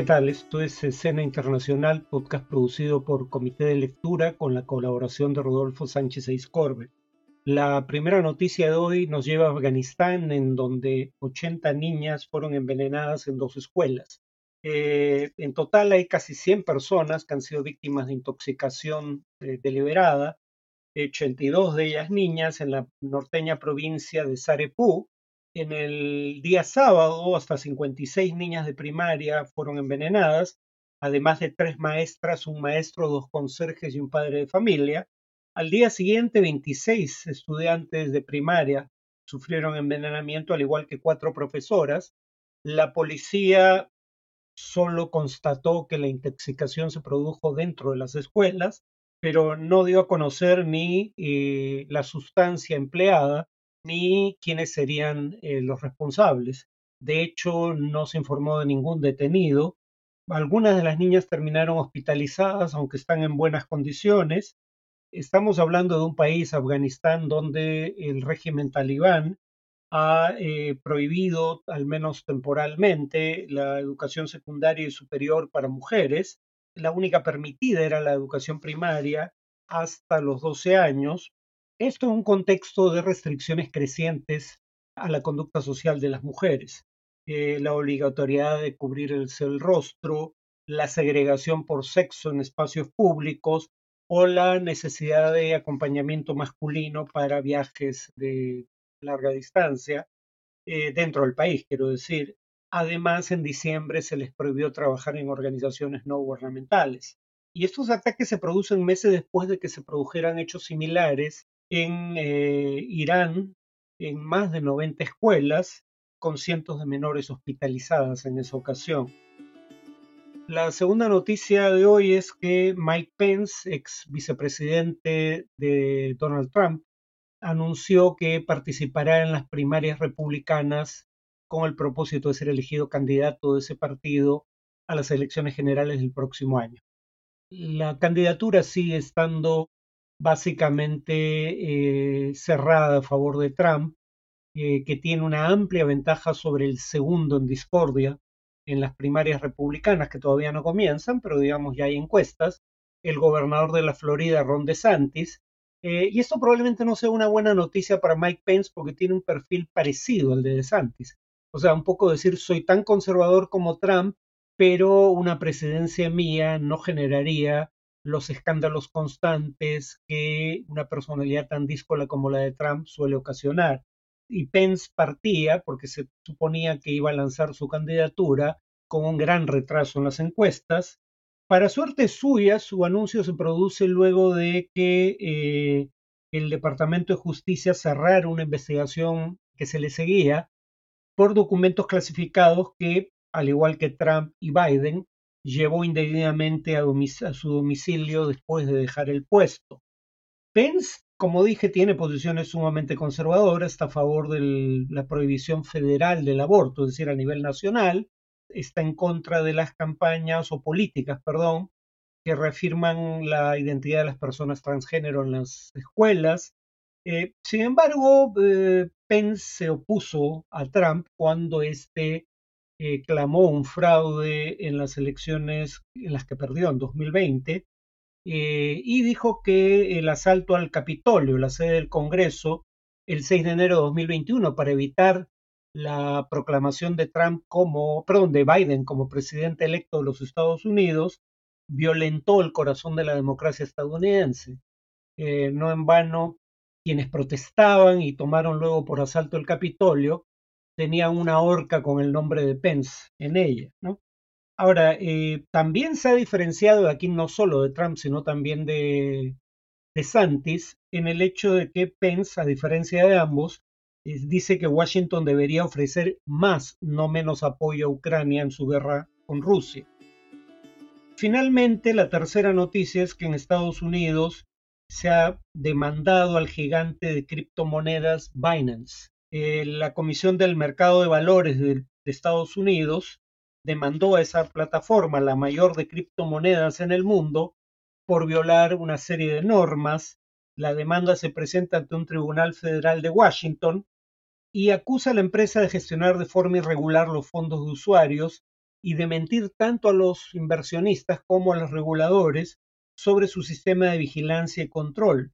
¿qué tal? Esto es Escena Internacional, podcast producido por Comité de Lectura con la colaboración de Rodolfo Sánchez Eiscorbe. La primera noticia de hoy nos lleva a Afganistán, en donde 80 niñas fueron envenenadas en dos escuelas. Eh, en total hay casi 100 personas que han sido víctimas de intoxicación eh, deliberada, 82 de ellas niñas en la norteña provincia de Sarepú, en el día sábado, hasta 56 niñas de primaria fueron envenenadas, además de tres maestras, un maestro, dos conserjes y un padre de familia. Al día siguiente, 26 estudiantes de primaria sufrieron envenenamiento, al igual que cuatro profesoras. La policía solo constató que la intoxicación se produjo dentro de las escuelas, pero no dio a conocer ni eh, la sustancia empleada ni quiénes serían eh, los responsables. De hecho, no se informó de ningún detenido. Algunas de las niñas terminaron hospitalizadas, aunque están en buenas condiciones. Estamos hablando de un país, Afganistán, donde el régimen talibán ha eh, prohibido, al menos temporalmente, la educación secundaria y superior para mujeres. La única permitida era la educación primaria hasta los 12 años, esto en un contexto de restricciones crecientes a la conducta social de las mujeres, eh, la obligatoriedad de cubrir el, el rostro, la segregación por sexo en espacios públicos o la necesidad de acompañamiento masculino para viajes de larga distancia eh, dentro del país, quiero decir. Además, en diciembre se les prohibió trabajar en organizaciones no gubernamentales. Y estos ataques se producen meses después de que se produjeran hechos similares en eh, Irán en más de 90 escuelas, con cientos de menores hospitalizadas en esa ocasión. La segunda noticia de hoy es que Mike Pence, ex vicepresidente de Donald Trump, anunció que participará en las primarias republicanas con el propósito de ser elegido candidato de ese partido a las elecciones generales del próximo año. La candidatura sigue estando básicamente eh, cerrada a favor de Trump, eh, que tiene una amplia ventaja sobre el segundo en discordia en las primarias republicanas que todavía no comienzan, pero digamos ya hay encuestas, el gobernador de la Florida, Ron DeSantis, eh, y esto probablemente no sea una buena noticia para Mike Pence porque tiene un perfil parecido al de DeSantis. O sea, un poco decir, soy tan conservador como Trump, pero una presidencia mía no generaría los escándalos constantes que una personalidad tan díscola como la de Trump suele ocasionar. Y Pence partía porque se suponía que iba a lanzar su candidatura con un gran retraso en las encuestas. Para suerte suya, su anuncio se produce luego de que eh, el Departamento de Justicia cerrara una investigación que se le seguía por documentos clasificados que, al igual que Trump y Biden, llevó indebidamente a, su domicilio después de dejar el puesto. Pence, como dije, tiene posiciones sumamente conservadoras, está a favor de la prohibición federal del aborto, es decir, a nivel nacional, está en contra de las campañas o políticas, perdón, que reafirman la identidad de las personas transgénero en las escuelas. Eh, sin embargo, eh, Pence se opuso a Trump cuando éste eh, clamó un fraude en las elecciones en las que perdió en 2020 eh, y dijo que el asalto al Capitolio, la sede del Congreso, el 6 de enero de 2021 para evitar la proclamación de Trump como, perdón, de Biden como presidente electo de los Estados Unidos, violentó el corazón de la democracia estadounidense. Eh, no en vano, quienes protestaban y tomaron luego por asalto el Capitolio tenía una horca con el nombre de Pence en ella, ¿no? Ahora, eh, también se ha diferenciado aquí no solo de Trump, sino también de, de Santis, en el hecho de que Pence, a diferencia de ambos, dice que Washington debería ofrecer más, no menos apoyo a Ucrania en su guerra con Rusia. Finalmente, la tercera noticia es que en Estados Unidos se ha demandado al gigante de criptomonedas Binance. Eh, la Comisión del Mercado de Valores de, Estados Unidos demandó a esa plataforma, la mayor de criptomonedas en el mundo, por violar una serie de normas. La demanda se presenta ante un tribunal federal de Washington y acusa a la empresa de gestionar de forma irregular los fondos de usuarios y de mentir tanto a los inversionistas como a los reguladores sobre su sistema de vigilancia y control.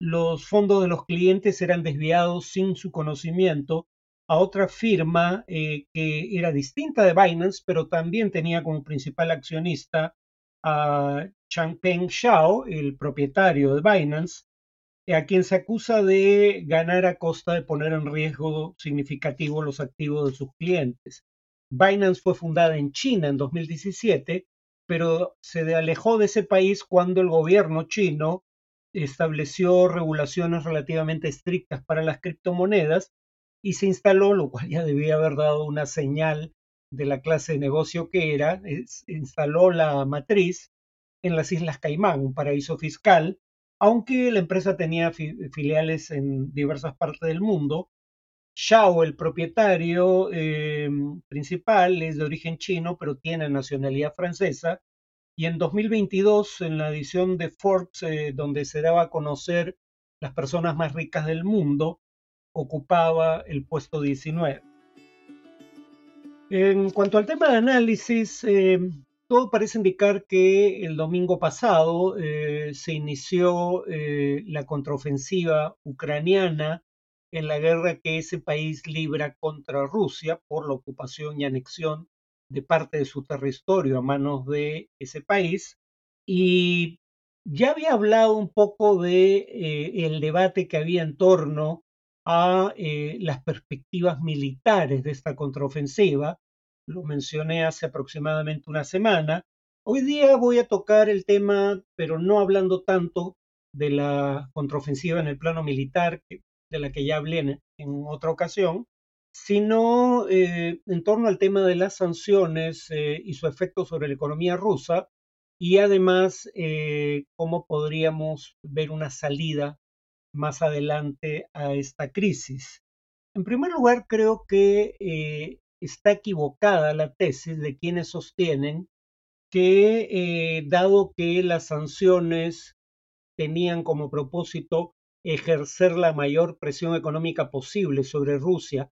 Los fondos de los clientes eran desviados sin su conocimiento a otra firma eh, que era distinta de Binance, pero también tenía como principal accionista a Changpeng Xiao, el propietario de Binance, a quien se acusa de ganar a costa de poner en riesgo significativo los activos de sus clientes. Binance fue fundada en China en 2017, pero se alejó de ese país cuando el gobierno chino estableció regulaciones relativamente estrictas para las criptomonedas y se instaló, lo cual ya debía haber dado una señal de la clase de negocio que era, instaló la matriz en las Islas Caimán, un paraíso fiscal, aunque la empresa tenía filiales en diversas partes del mundo. Xiao, el propietario em, principal, es de origen chino, pero tiene nacionalidad francesa. Y en 2022, en la edición de Forbes, eh, donde se daba a conocer las personas más ricas del mundo, ocupaba el puesto 19. En cuanto al tema de análisis, em, todo parece indicar que el domingo pasado eh, se inició eh, la contraofensiva ucraniana en la guerra que ese país libra contra Rusia por la ocupación y anexión de parte de su territorio a manos de ese país. Y ya había hablado un poco de eh, debate que había en torno a las perspectivas militares de esta contraofensiva lo mencioné hace aproximadamente una semana. Hoy día voy a tocar el tema, pero no hablando tanto de la contraofensiva en el plano militar, de la que ya hablé en, otra ocasión, sino eh, en torno al tema de las sanciones eh, y su efecto sobre la economía rusa y además eh, cómo podríamos ver una salida más adelante a esta crisis. En primer lugar, creo que está equivocada la tesis de quienes sostienen que, dado que las sanciones tenían como propósito ejercer la mayor presión económica posible sobre Rusia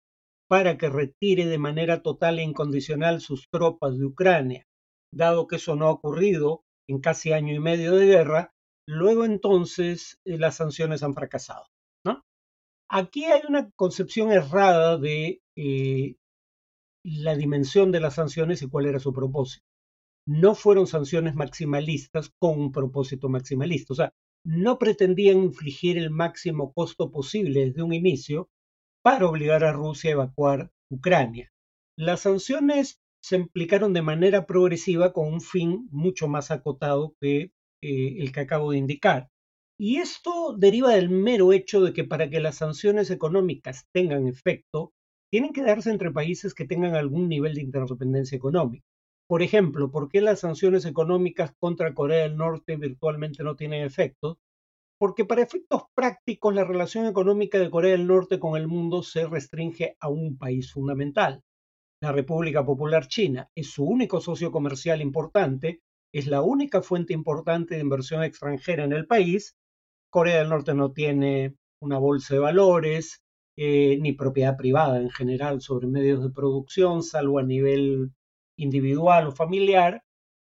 para que retire de manera total e incondicional sus tropas de Ucrania, dado que eso no ha ocurrido en casi año y medio de guerra, luego entonces eh, las sanciones han fracasado. Aquí hay una concepción errada de eh, la dimensión de las sanciones y cuál era su propósito. No fueron sanciones maximalistas con un propósito maximalista, o sea, no pretendían infligir el máximo costo posible desde un inicio para obligar a Rusia a evacuar Ucrania. Las sanciones se implicaron de manera progresiva con un fin mucho más acotado que eh, el que acabo de indicar. Y esto deriva del mero hecho de que para que las sanciones económicas tengan efecto, tienen que darse entre países que tengan algún nivel de interdependencia económica. Por ejemplo, ¿por qué las sanciones económicas contra Corea del Norte virtualmente no tienen efecto? Porque para efectos prácticos la relación económica de Corea del Norte con el mundo se restringe a un país fundamental. La República Popular China es su único socio comercial importante, es la única fuente importante de inversión extranjera en el país. Corea del Norte no tiene una bolsa de valores, eh, ni propiedad privada en general sobre medios de producción, salvo a nivel individual o familiar,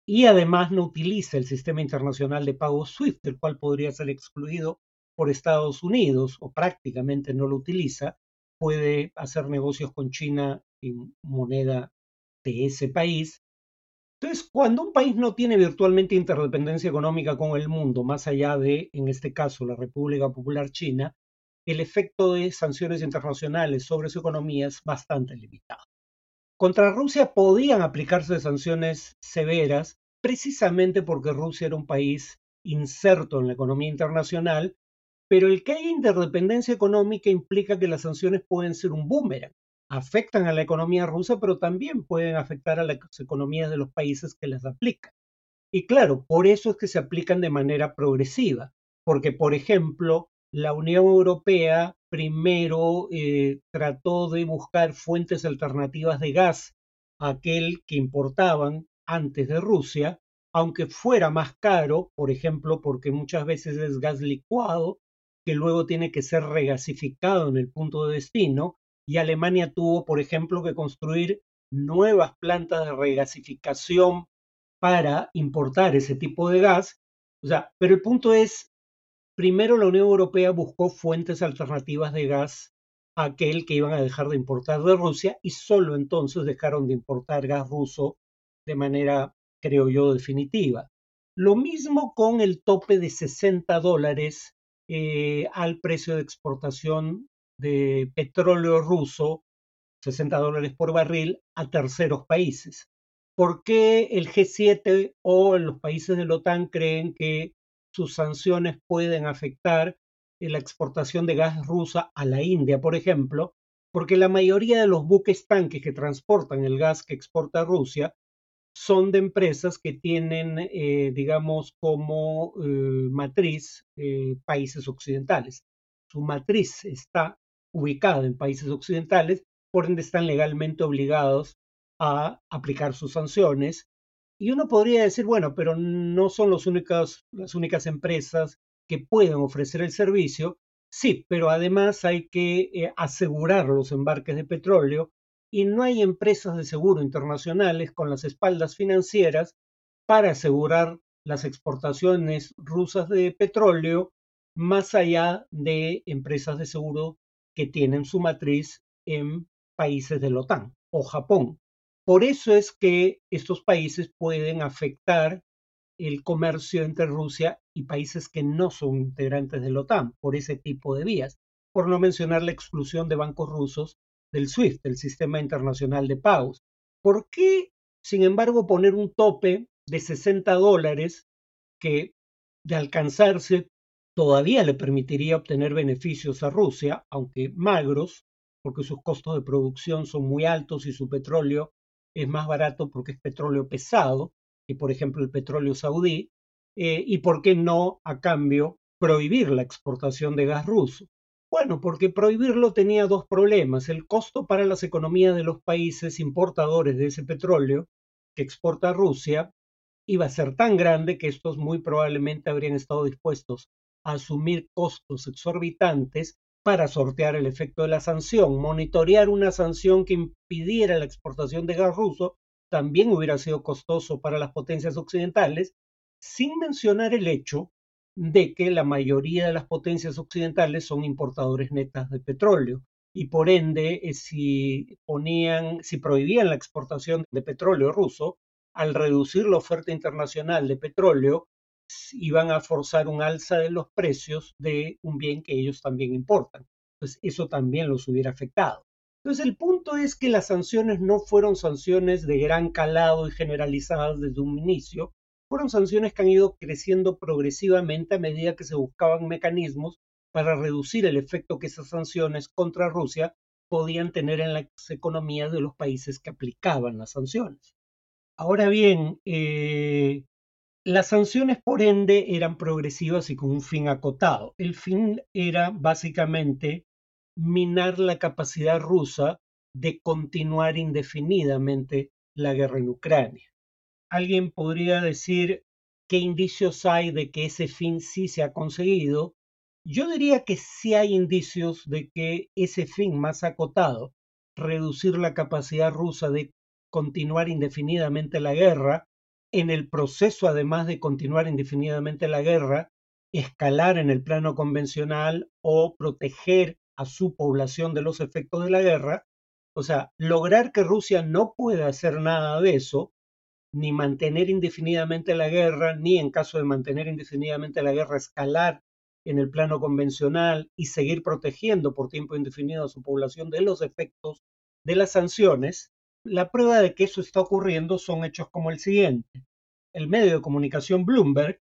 y además no utiliza el sistema internacional de pago SWIFT, el cual podría ser excluido por Estados Unidos, o prácticamente no lo utiliza, puede hacer negocios con China en moneda de ese país. Entonces, cuando un país no tiene virtualmente interdependencia económica con el mundo, más allá de, en este caso, la República Popular China, el efecto de sanciones internacionales sobre su economía es bastante limitado. Contra Rusia podían aplicarse sanciones severas precisamente porque Rusia era un país inserto en la economía internacional, pero el que haya interdependencia económica implica que las sanciones pueden ser un boomerang. Afectan a la economía rusa, pero también pueden afectar a las economías de los países que las aplican. Y claro, por eso es que se aplican de manera progresiva, porque por ejemplo, la Unión Europea primero eh, trató de buscar fuentes alternativas de gas aquel que importaban antes de Rusia, aunque fuera más caro, por ejemplo, porque muchas veces es gas licuado, que luego tiene que ser regasificado en el punto de destino, y Alemania tuvo, por ejemplo, que construir nuevas plantas de regasificación para importar ese tipo de gas. O sea, pero el punto es, primero la Unión Europea buscó fuentes alternativas de gas a aquel que iban a dejar de importar de Rusia y solo entonces dejaron de importar gas ruso de manera, creo yo, definitiva. Lo mismo con el tope de 60 dólares eh, al precio de exportación de petróleo ruso, 60 dólares por barril, a terceros países. ¿Por qué el G7 o los países de la OTAN creen que sus sanciones pueden afectar la exportación de gas rusa a la India, por ejemplo? Porque la mayoría de los buques tanques que transportan el gas que exporta Rusia son de empresas que tienen, eh, digamos, como eh, matriz eh, países occidentales. Su matriz está ubicada en países occidentales, por ende están legalmente obligados a aplicar sus sanciones. Y uno podría decir, bueno, pero no son los únicos, las únicas empresas que pueden ofrecer el servicio. Sí, pero además hay que eh, asegurar los embarques de petróleo y no hay empresas de seguro internacionales con las espaldas financieras para asegurar las exportaciones rusas de petróleo más allá de empresas de seguro que tienen su matriz en países de la OTAN o Japón. Por eso es que estos países pueden afectar el comercio entre Rusia y países que no son integrantes de la OTAN por ese tipo de vías, por no mencionar la exclusión de bancos rusos del SWIFT, el Sistema Internacional de Pagos. ¿Por qué, sin embargo, poner un tope de 60 dólares que de alcanzarse todavía le permitiría obtener beneficios a Rusia, aunque magros, porque sus costos de producción son muy altos y su petróleo es más barato porque es petróleo pesado, que por ejemplo el petróleo saudí, eh, y por qué no, a cambio, prohibir la exportación de gas ruso. Bueno, porque prohibirlo tenía dos problemas. El costo para las economías de los países importadores de ese petróleo que exporta Rusia iba a ser tan grande que estos muy probablemente habrían estado dispuestos a asumir costos exorbitantes para sortear el efecto de la sanción. Monitorear una sanción que impidiera la exportación de gas ruso también hubiera sido costoso para las potencias occidentales, sin mencionar el hecho de que la mayoría de las potencias occidentales son importadores netas de petróleo y por ende eh, si ponían si prohibían la exportación de petróleo ruso al reducir la oferta internacional de petróleo iban a forzar un alza de los precios de un bien que ellos también importan. Pues eso también los hubiera afectado. Entonces el punto es que las sanciones no fueron sanciones de gran calado y generalizadas desde un inicio, fueron sanciones que han ido creciendo progresivamente a medida que se buscaban mecanismos para reducir el efecto que esas sanciones contra Rusia podían tener en las economías de los países que aplicaban las sanciones. Ahora bien, eh, las sanciones, por ende, eran progresivas y con un fin acotado. El fin era básicamente minar la capacidad rusa de continuar indefinidamente la guerra en Ucrania. Alguien podría decir qué indicios hay de que ese fin sí se ha conseguido. Yo diría que sí hay indicios de que ese fin más acotado, reducir la capacidad rusa de continuar indefinidamente la guerra, en el proceso, además de continuar indefinidamente la guerra, escalar en el plano convencional o proteger a su población de los efectos de la guerra, o sea, lograr que Rusia no pueda hacer nada de eso, ni mantener indefinidamente la guerra, ni en caso de mantener indefinidamente la guerra, escalar en el plano convencional y seguir protegiendo por tiempo indefinido a su población de los efectos de las sanciones, la prueba de que eso está ocurriendo son hechos como el siguiente. El medio de comunicación Bloomberg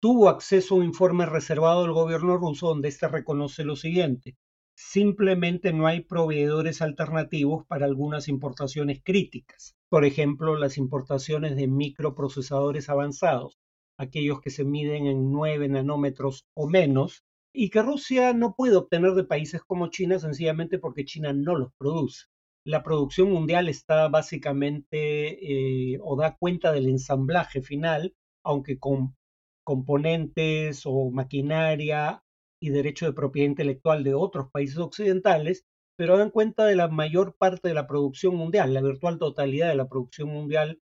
tuvo acceso a un informe reservado del gobierno ruso donde éste reconoce lo siguiente. Simplemente no hay proveedores alternativos para algunas importaciones críticas. Por ejemplo, las importaciones de microprocesadores avanzados, aquellos que se miden en 9 nanómetros o menos, y que Rusia no puede obtener de países como China sencillamente porque China no los produce la producción mundial está básicamente eh, o da cuenta del ensamblaje final, aunque con componentes o maquinaria y derecho de propiedad intelectual de otros países occidentales, pero dan cuenta de la mayor parte de la producción mundial, la virtual totalidad de la producción mundial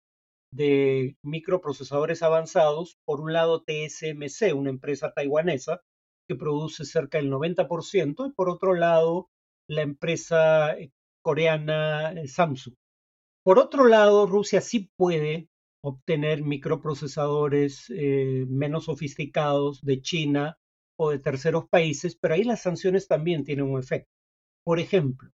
de microprocesadores avanzados. Por un lado, TSMC, una empresa taiwanesa que produce cerca del 90%, y por otro lado, la empresa coreana eh, Samsung. Por otro lado, Rusia sí puede obtener microprocesadores eh, menos sofisticados de China o de terceros países, pero ahí las sanciones también tienen un efecto. Por ejemplo,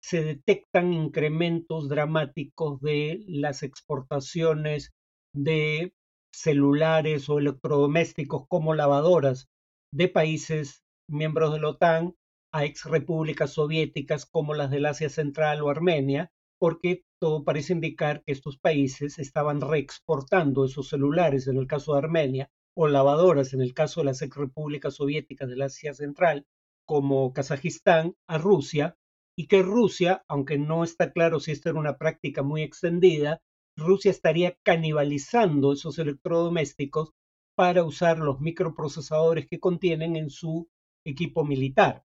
se detectan incrementos dramáticos de las exportaciones de celulares o electrodomésticos como lavadoras de países miembros de la OTAN a ex repúblicas soviéticas como las del Asia Central o Armenia, porque todo parece indicar que estos países estaban reexportando esos celulares en el caso de Armenia o lavadoras en el caso de las ex repúblicas soviéticas del Asia Central como Kazajistán a Rusia y que Rusia, aunque no está claro si esta era una práctica muy extendida, Rusia estaría canibalizando esos electrodomésticos para usar los microprocesadores que contienen en su equipo militar.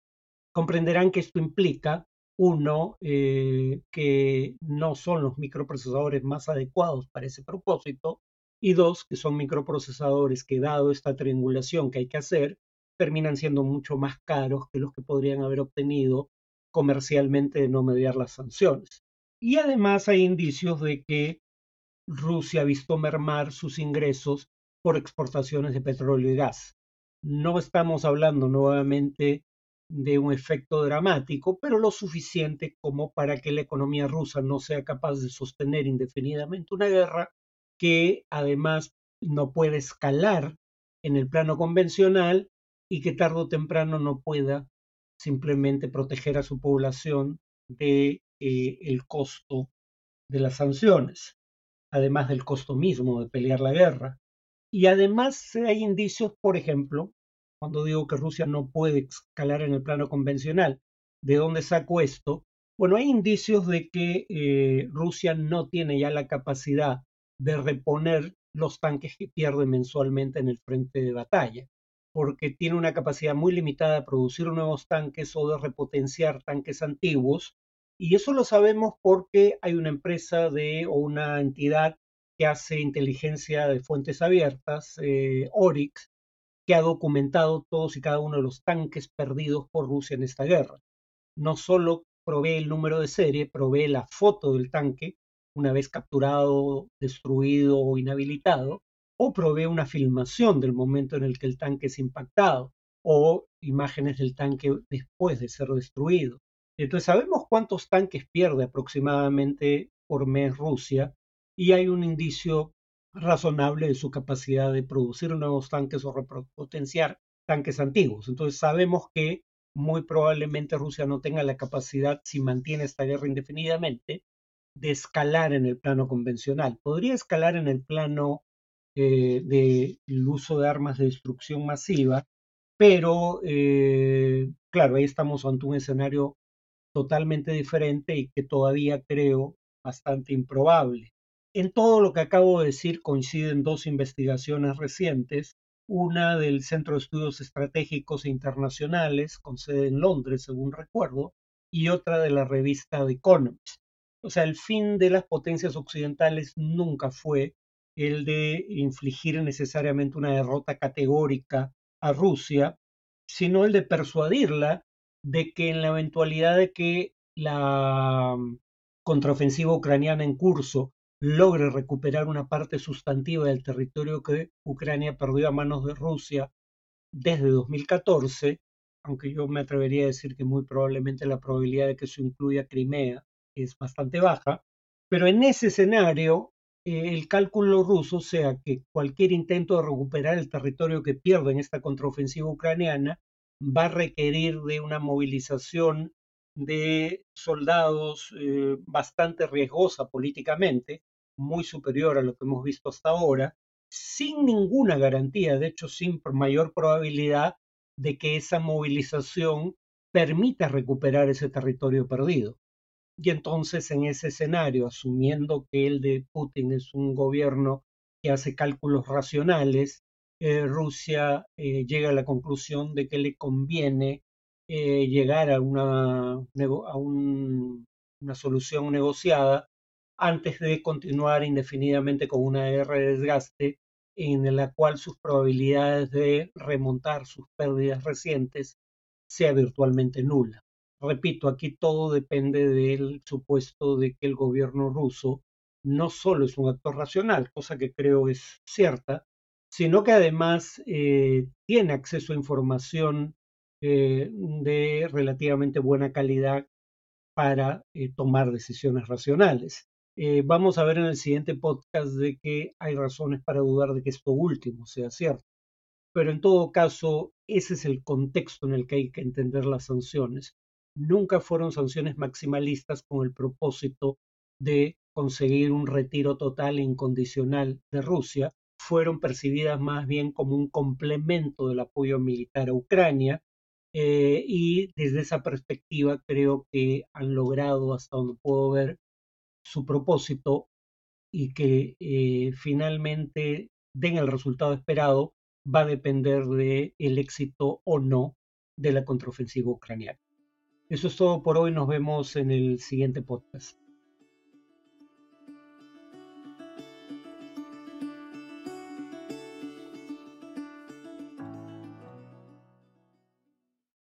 Comprenderán que esto implica, uno, eh, que no son los microprocesadores más adecuados para ese propósito, y dos, que son microprocesadores que, dado esta triangulación que hay que hacer, terminan siendo mucho más caros que los que podrían haber obtenido comercialmente de no mediar las sanciones. Y además hay indicios de que Rusia ha visto mermar sus ingresos por exportaciones de petróleo y gas. No estamos hablando nuevamente de un efecto dramático, pero lo suficiente como para que la economía rusa no sea capaz de sostener indefinidamente una guerra que además no puede escalar en el plano convencional y que tarde o temprano no pueda simplemente proteger a su población de eh, el costo de las sanciones, además del costo mismo de pelear la guerra. Y además hay indicios, por ejemplo, cuando digo que Rusia no puede escalar en el plano convencional, ¿de dónde saco esto? Bueno, hay indicios de que eh, Rusia no tiene ya la capacidad de reponer los tanques que pierde mensualmente en el frente de batalla porque tiene una capacidad muy limitada de producir nuevos tanques o de repotenciar tanques antiguos. Y eso lo sabemos porque hay una empresa de, o una entidad que hace inteligencia de fuentes abiertas, eh, Oryx, que ha documentado todos y cada uno de los tanques perdidos por Rusia en esta guerra. No solo provee el número de serie, provee la foto del tanque una vez capturado, destruido o inhabilitado, o provee una filmación del momento en el que el tanque es impactado o imágenes del tanque después de ser destruido. Entonces sabemos cuántos tanques pierde aproximadamente por mes Rusia y hay un indicio razonable de su capacidad de producir nuevos tanques o repotenciar tanques antiguos. Entonces sabemos que muy probablemente Rusia no tenga la capacidad, si mantiene esta guerra indefinidamente, de escalar en el plano convencional. Podría escalar en el plano eh, del uso de armas de destrucción masiva, pero eh, claro, ahí estamos ante un escenario totalmente diferente y que todavía creo bastante improbable. En todo lo que acabo de decir coinciden dos investigaciones recientes, una del Centro de Estudios Estratégicos Internacionales, con sede en Londres, según recuerdo, y otra de la revista The Economist. O sea, el fin de las potencias occidentales nunca fue el de infligir necesariamente una derrota categórica a Rusia, sino el de persuadirla de que en la eventualidad de que la mm, contraofensiva ucraniana en curso logre recuperar una parte sustantiva del territorio que Ucrania perdió a manos de Rusia desde 2014, aunque yo me atrevería a decir que muy probablemente la probabilidad de que eso incluya Crimea es bastante baja, pero en ese escenario el cálculo ruso sea que cualquier intento de recuperar el territorio que pierde en esta contraofensiva ucraniana va a requerir de una movilización de soldados eh, bastante riesgosa políticamente, muy superior a lo que hemos visto hasta ahora, sin ninguna garantía, de hecho sin mayor probabilidad de que esa movilización permita recuperar ese territorio perdido. Y entonces en ese escenario, asumiendo que el de Putin es un gobierno que hace cálculos racionales, eh, Rusia eh, llega a la conclusión de que le conviene eh, llegar a, una, a una solución negociada antes de continuar indefinidamente con una guerra de desgaste en la cual sus probabilidades de remontar sus pérdidas recientes sea virtualmente nula. Repito, aquí todo depende del supuesto de que el gobierno ruso no solo es un actor racional, cosa que creo es cierta, sino que además eh, tiene acceso a información eh, de relativamente buena calidad para eh, tomar decisiones racionales. Vamos a ver en el siguiente podcast de que hay razones para dudar de que esto último sea cierto. Pero en todo caso, ese es el contexto en el que hay que entender las sanciones. Nunca fueron sanciones maximalistas con el propósito de conseguir un retiro total e incondicional de Rusia, fueron percibidas más bien como un complemento del apoyo militar a Ucrania eh, y desde esa perspectiva creo que han logrado, hasta donde puedo ver, su propósito y que eh, finalmente den el resultado esperado va a depender del el éxito o no de la contraofensiva ucraniana. Eso es todo por hoy, nos vemos en el siguiente podcast.